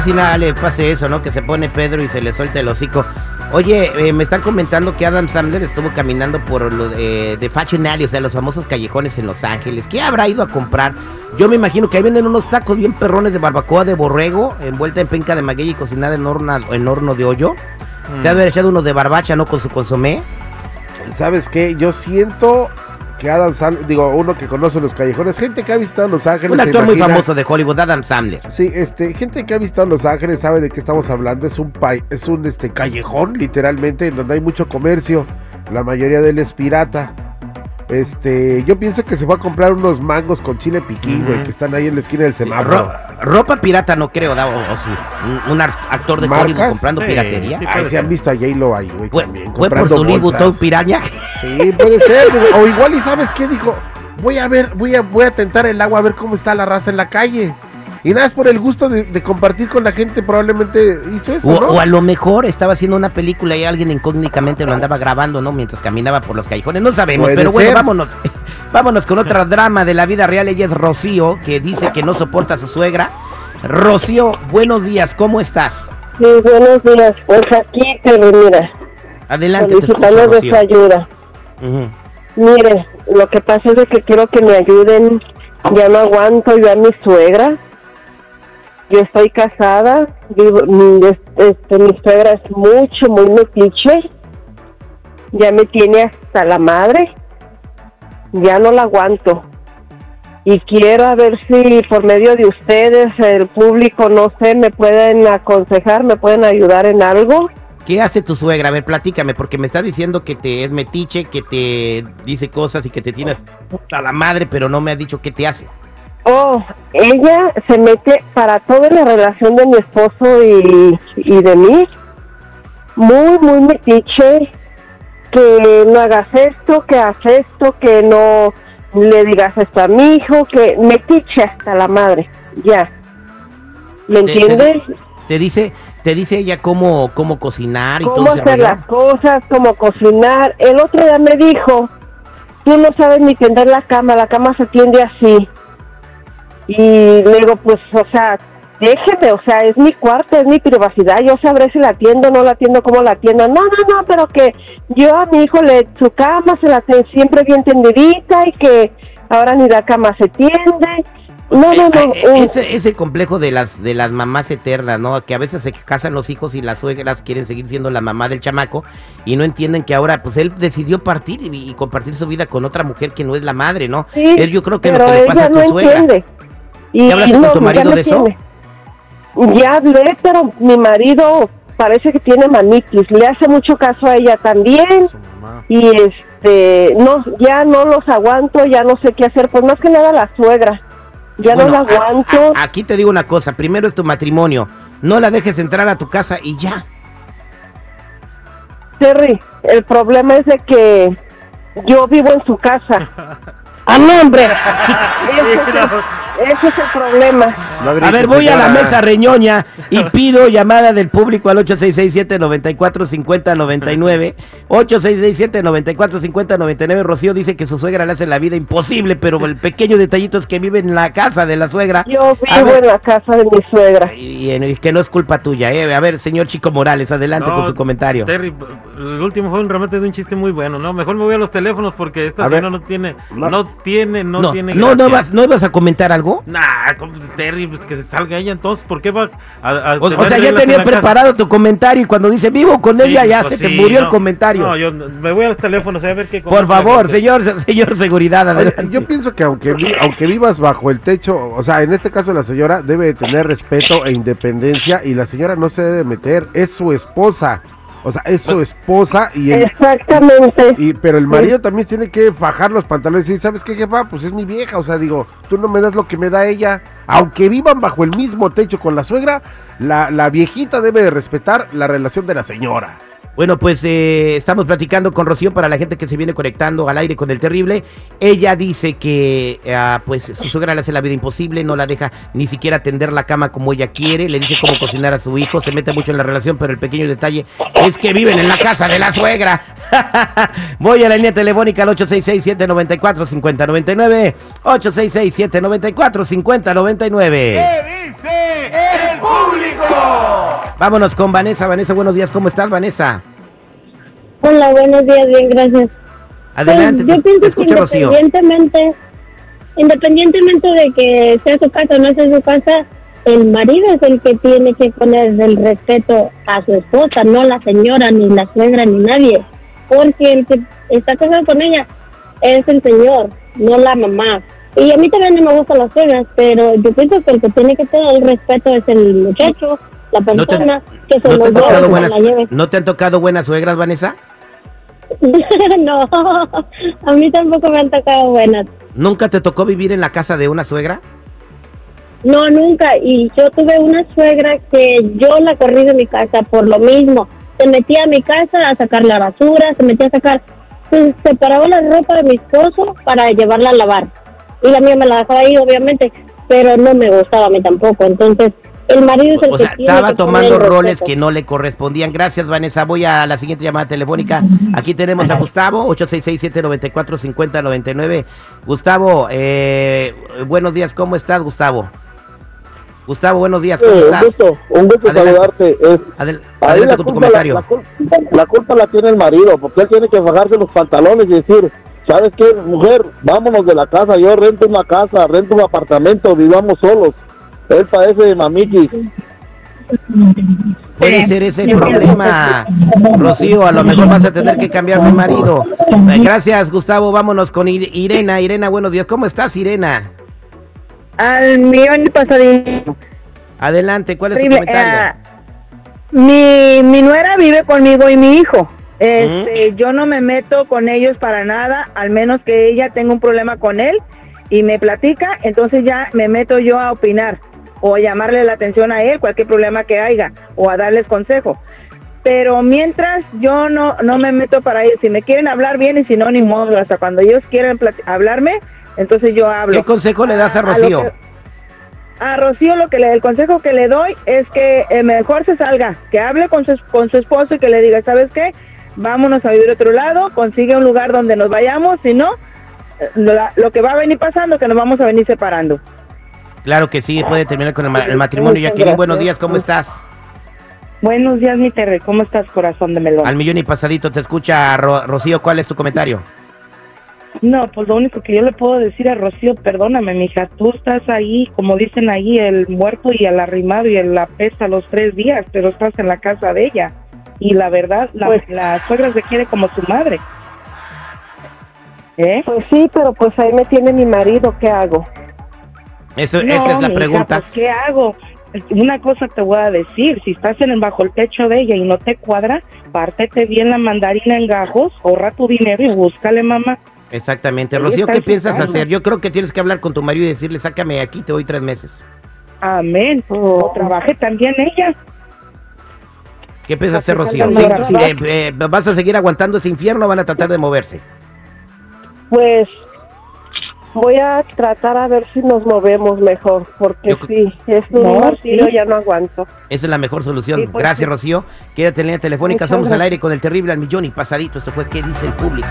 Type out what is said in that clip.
casi nada le pase eso, ¿no? Que se pone Pedro y se le suelta el hocico. Oye, eh, me están comentando que Adam Sandler estuvo caminando por lo de, de Fashion Alley, o sea, los famosos callejones en Los Ángeles. ¿Qué habrá ido a comprar? Yo me imagino que ahí venden unos tacos bien perrones de barbacoa de borrego, envuelta en penca de maguey y cocinada en horno, en horno de hoyo. Se ha de haber echado unos de barbacha, ¿no? Con su consomé. ¿Sabes qué? Yo siento que Adam Sandler, digo, uno que conoce los callejones, gente que ha visitado Los Ángeles. Un actor muy famoso de Hollywood, Adam Sandler. Sí, este, gente que ha visitado Los Ángeles sabe de qué estamos hablando. Es un pai- es un este callejón, literalmente, en donde hay mucho comercio. La mayoría de él es pirata. Este, yo pienso que se fue a comprar unos mangos con chile piquín, güey, que están ahí en la esquina del Sí, semáforo. ro- ropa pirata no creo, da, o, o sí. Un, actor de ¿Marcas? Hollywood comprando Sí, piratería. sí. Ay, se han visto a J-Lo ahí, güey, Fue, también, fue por comprando su. Vuitton piraña. Sí, puede ser. o igual, ¿y sabes qué? Dijo, voy a ver, voy a, voy a tentar el agua a ver cómo está la raza en la calle. Y nada, es por el gusto de, de compartir con la gente, probablemente hizo eso, O, ¿no? o a lo mejor estaba haciendo una película y alguien incógnitamente lo andaba grabando, ¿no? Mientras caminaba por los callejones. No sabemos, Puede pero bueno, vámonos. Vámonos con otra drama de la vida real. Ella es Rocío, que dice que no soporta a su suegra. Rocío, buenos días, ¿cómo estás? Sí, buenos días. Pues aquí, pero mira, Adelante, te escucho, de su ayuda. Mire, lo que pasa es que quiero que me ayuden. Ya no aguanto yo a mi suegra. Yo estoy casada. Vivo, mi, es- este, mi suegra es mucho, muy metiche. Ya me tiene hasta la madre. Ya no la aguanto. Y quiero a ver si por medio de ustedes, el público, no sé, me pueden aconsejar, me pueden ayudar en algo. ¿Qué hace tu suegra? A ver, platícame, porque me está diciendo que te es metiche, que te dice cosas y que te tienes a la madre, pero no me ha dicho qué te hace. Oh, ella se mete para toda la relación de mi esposo y, y de mí. Muy, muy metiche. Que no hagas esto, que hagas esto, que no le digas esto a mi hijo, que metiche hasta la madre. Ya. ¿Me Te- entiendes? Te dice, te dice ella cómo, cómo cocinar y Cómo todo hacer las cosas, cómo cocinar. El otro día me dijo, tú no sabes ni tender la cama, la cama se tiende así. Y le digo, pues, o sea, déjeme, o sea, es mi cuarto, es mi privacidad, yo sabré si la atiendo, no la atiendo, cómo la atiendo. No, no, no, pero que yo a mi hijo le, su cama se la tengo siempre bien tendidita y que ahora ni la cama se tiende. No, no, no. Eh, ese, ese complejo de las de las mamás eternas, ¿no? Que a veces se casan los hijos y las suegras quieren seguir siendo la mamá del chamaco y no entienden que ahora, pues él decidió partir y, y compartir su vida con otra mujer que no es la madre, ¿no? Sí, Es yo creo que lo pero que le pasa ella a tu no suegra. entiende. Y, ¿Ya hablaste con no, tu ya marido de eso? tiene. Ya hablé, pero mi marido parece que tiene mamitis. Le hace mucho caso a ella también. Y este, no, ya no los aguanto, ya no sé qué hacer. Pues más que nada la suegra. Ya Bueno, no la a- aguanto. a- aquí te digo una cosa, primero es tu matrimonio, no la dejes entrar a tu casa y ya. Terry, el problema es de que yo vivo en su casa. ¡Ah, no, hombre! Ese es, el, problema. No A ver, voy a la mesa reñoña y pido llamada del público al 8667-945099. 8667-945099. Rocío dice que su suegra le hace la vida imposible, pero el pequeño detallito es que vive en la casa de la suegra. Yo vivo ver. en la casa de mi suegra. Y, y que no es culpa tuya, ¿eh? A ver, señor Chico Morales, adelante No, con su comentario. Terry, el último fue un remate de un chiste muy bueno, ¿no? Mejor me voy a los teléfonos porque esta señora no tiene, No. no, tiene, no, no, tiene no, no, vas, ¿no ibas a comentar algo? Nah, ¿cómo, Terry, pues que se salga ella entonces, ¿por qué va a, a O, sea, ya tenía casa? preparado tu comentario y cuando dice vivo con Sí, ella ya pues se te murió el no. comentario. No, yo me voy a los teléfonos a ver qué Por favor, señor, señor seguridad, Oye, yo pienso que aunque, vi- aunque vivas bajo el techo, o sea, en este caso la señora debe de tener respeto e independencia y la señora no se debe meter, es su esposa, o sea, es su esposa y el, Exactamente. y, pero el marido también tiene que fajar los pantalones y decir, ¿sabes qué, jefa? Pues es mi vieja, o sea, digo, tú no me das lo que me da ella. Aunque vivan bajo el mismo techo con la suegra, la, la viejita debe de respetar la relación de la señora. Bueno, pues eh, estamos platicando con Rocío para la gente que se viene conectando al aire con el terrible. Ella dice que ah, pues su suegra le hace la vida imposible, no la deja ni siquiera tender la cama como ella quiere, le dice cómo cocinar a su hijo, se mete mucho en la relación, pero el pequeño detalle es que viven en la casa de la suegra. Voy a la línea telefónica al 866-794-5099. 866-794-5099. ¿Qué dice el Vámonos con Vanessa. Vanessa, buenos días. ¿Cómo estás, Vanessa? Hola, buenos días, bien, gracias. Adelante, Pues, yo pienso que Rocío. independientemente, independientemente de que sea su casa o no sea su casa, el marido es el que tiene que poner el respeto a su esposa, no la señora, ni la suegra, ni nadie. Porque el que está casado con ella es el señor, no la mamá. Y a mí también no me gustan las suegras, pero yo pienso que el que tiene que tener el respeto es el muchacho, la ¿No te, persona que se no te los se buenas, la lleve. ¿No te han tocado buenas suegras, Vanessa? no, a mí tampoco me han tocado buenas. ¿Nunca te tocó vivir en la casa de una suegra? No, nunca. Y yo tuve una suegra que yo la corrí de mi casa por lo mismo. Se metía a mi casa a sacar la basura, se metía a sacar, se separaba la ropa de mi esposo para llevarla a lavar. Y la mía me la dejaba ahí, obviamente, pero no me gustaba a mí tampoco. Entonces, el marido es el O que sea, tiene estaba que tomando roles respeto. que no le correspondían. Gracias, Vanessa. Voy a la siguiente llamada telefónica. Aquí tenemos a Gustavo, 866-794-5099. Gustavo, eh, buenos días. ¿Cómo estás, Gustavo? Gustavo, buenos días. ¿Cómo Sí, un estás? gusto, un gusto Adelante. saludarte. Es- Adel- adelante la con tu culpa, la, comentario. la culpa, la culpa la tiene el marido, porque él tiene que bajarse los pantalones y decir, ¿sabes qué, mujer? Vámonos de la casa, yo rento una casa, rento un apartamento, vivamos solos. Él parece mamiquis. Puede ser ese el problema, Rocío. A lo mejor vas a tener que cambiar de marido. Eh, Gracias, Gustavo. Vámonos con Ir- Irena. Irena, buenos días. ¿Cómo estás, Irena? Al millón y pasadito. Adelante, ¿cuál es tu comentario? ah, mi, mi nuera vive conmigo y mi hijo. Este, Yo no me meto con ellos para nada, al menos que ella tenga un problema con él y me platica, entonces ya me meto yo a opinar o a llamarle la atención a él, cualquier problema que haya, o a darles consejo. Pero mientras yo no, no me meto para ellos, si me quieren hablar bien y si no, ni modo, hasta cuando ellos quieran hablarme, entonces yo hablo. ¿Qué consejo le das a a lo Rocío? a Rocío lo que le, el consejo que le doy es que eh, mejor se salga, que hable con su, con su esposo y que le diga, ¿sabes qué? Vámonos a vivir a otro lado, consigue un lugar donde nos vayamos, si no, eh, lo, que va a venir pasando, que nos vamos a venir separando. Claro que sí, puede terminar con el, ma- el matrimonio. Jacqueline, buenos días, ¿cómo estás? Buenos días, mi Terry, ¿cómo estás, corazón de melón? Al millón y pasadito te escucha Ro- Rocío, ¿cuál es tu comentario? No, pues lo único que yo le puedo decir a Rocío, perdóname, mija, tú estás ahí, como dicen ahí, el muerto y el arrimado y el la pesa los tres días, pero estás en la casa de ella. Y la verdad, la, Pues- la suegra se quiere como su madre. ¿Eh? Pues sí, pero pues ahí me tiene mi marido, ¿qué hago? Eso, No, esa es la mija, pregunta. pues, ¿Qué hago? Una cosa te voy a decir, si estás en el, bajo el techo de ella y no te cuadra, pártete bien la mandarina en gajos, ahorra tu dinero y búscale, mamá. Exactamente. Ahí Rocío, ¿qué piensas hacer? Yo creo que tienes que hablar con tu marido y decirle, sácame de aquí, te doy tres meses. Amén. Oh. O trabaje también ella. ¿Qué piensas hacer, Rocío? Sí, eh, eh, ¿Vas a seguir aguantando ese infierno o van a tratar de moverse? Pues voy a tratar a ver si nos movemos mejor, porque Yo sí, es un No, martirio, sí. ya no aguanto. Esa es la mejor solución. Sí, pues, Gracias, sí. Rocío. Quédate en línea telefónica. Muchas Somos al aire con el terrible al millón y pasadito. Esto fue ¿Qué dice el público?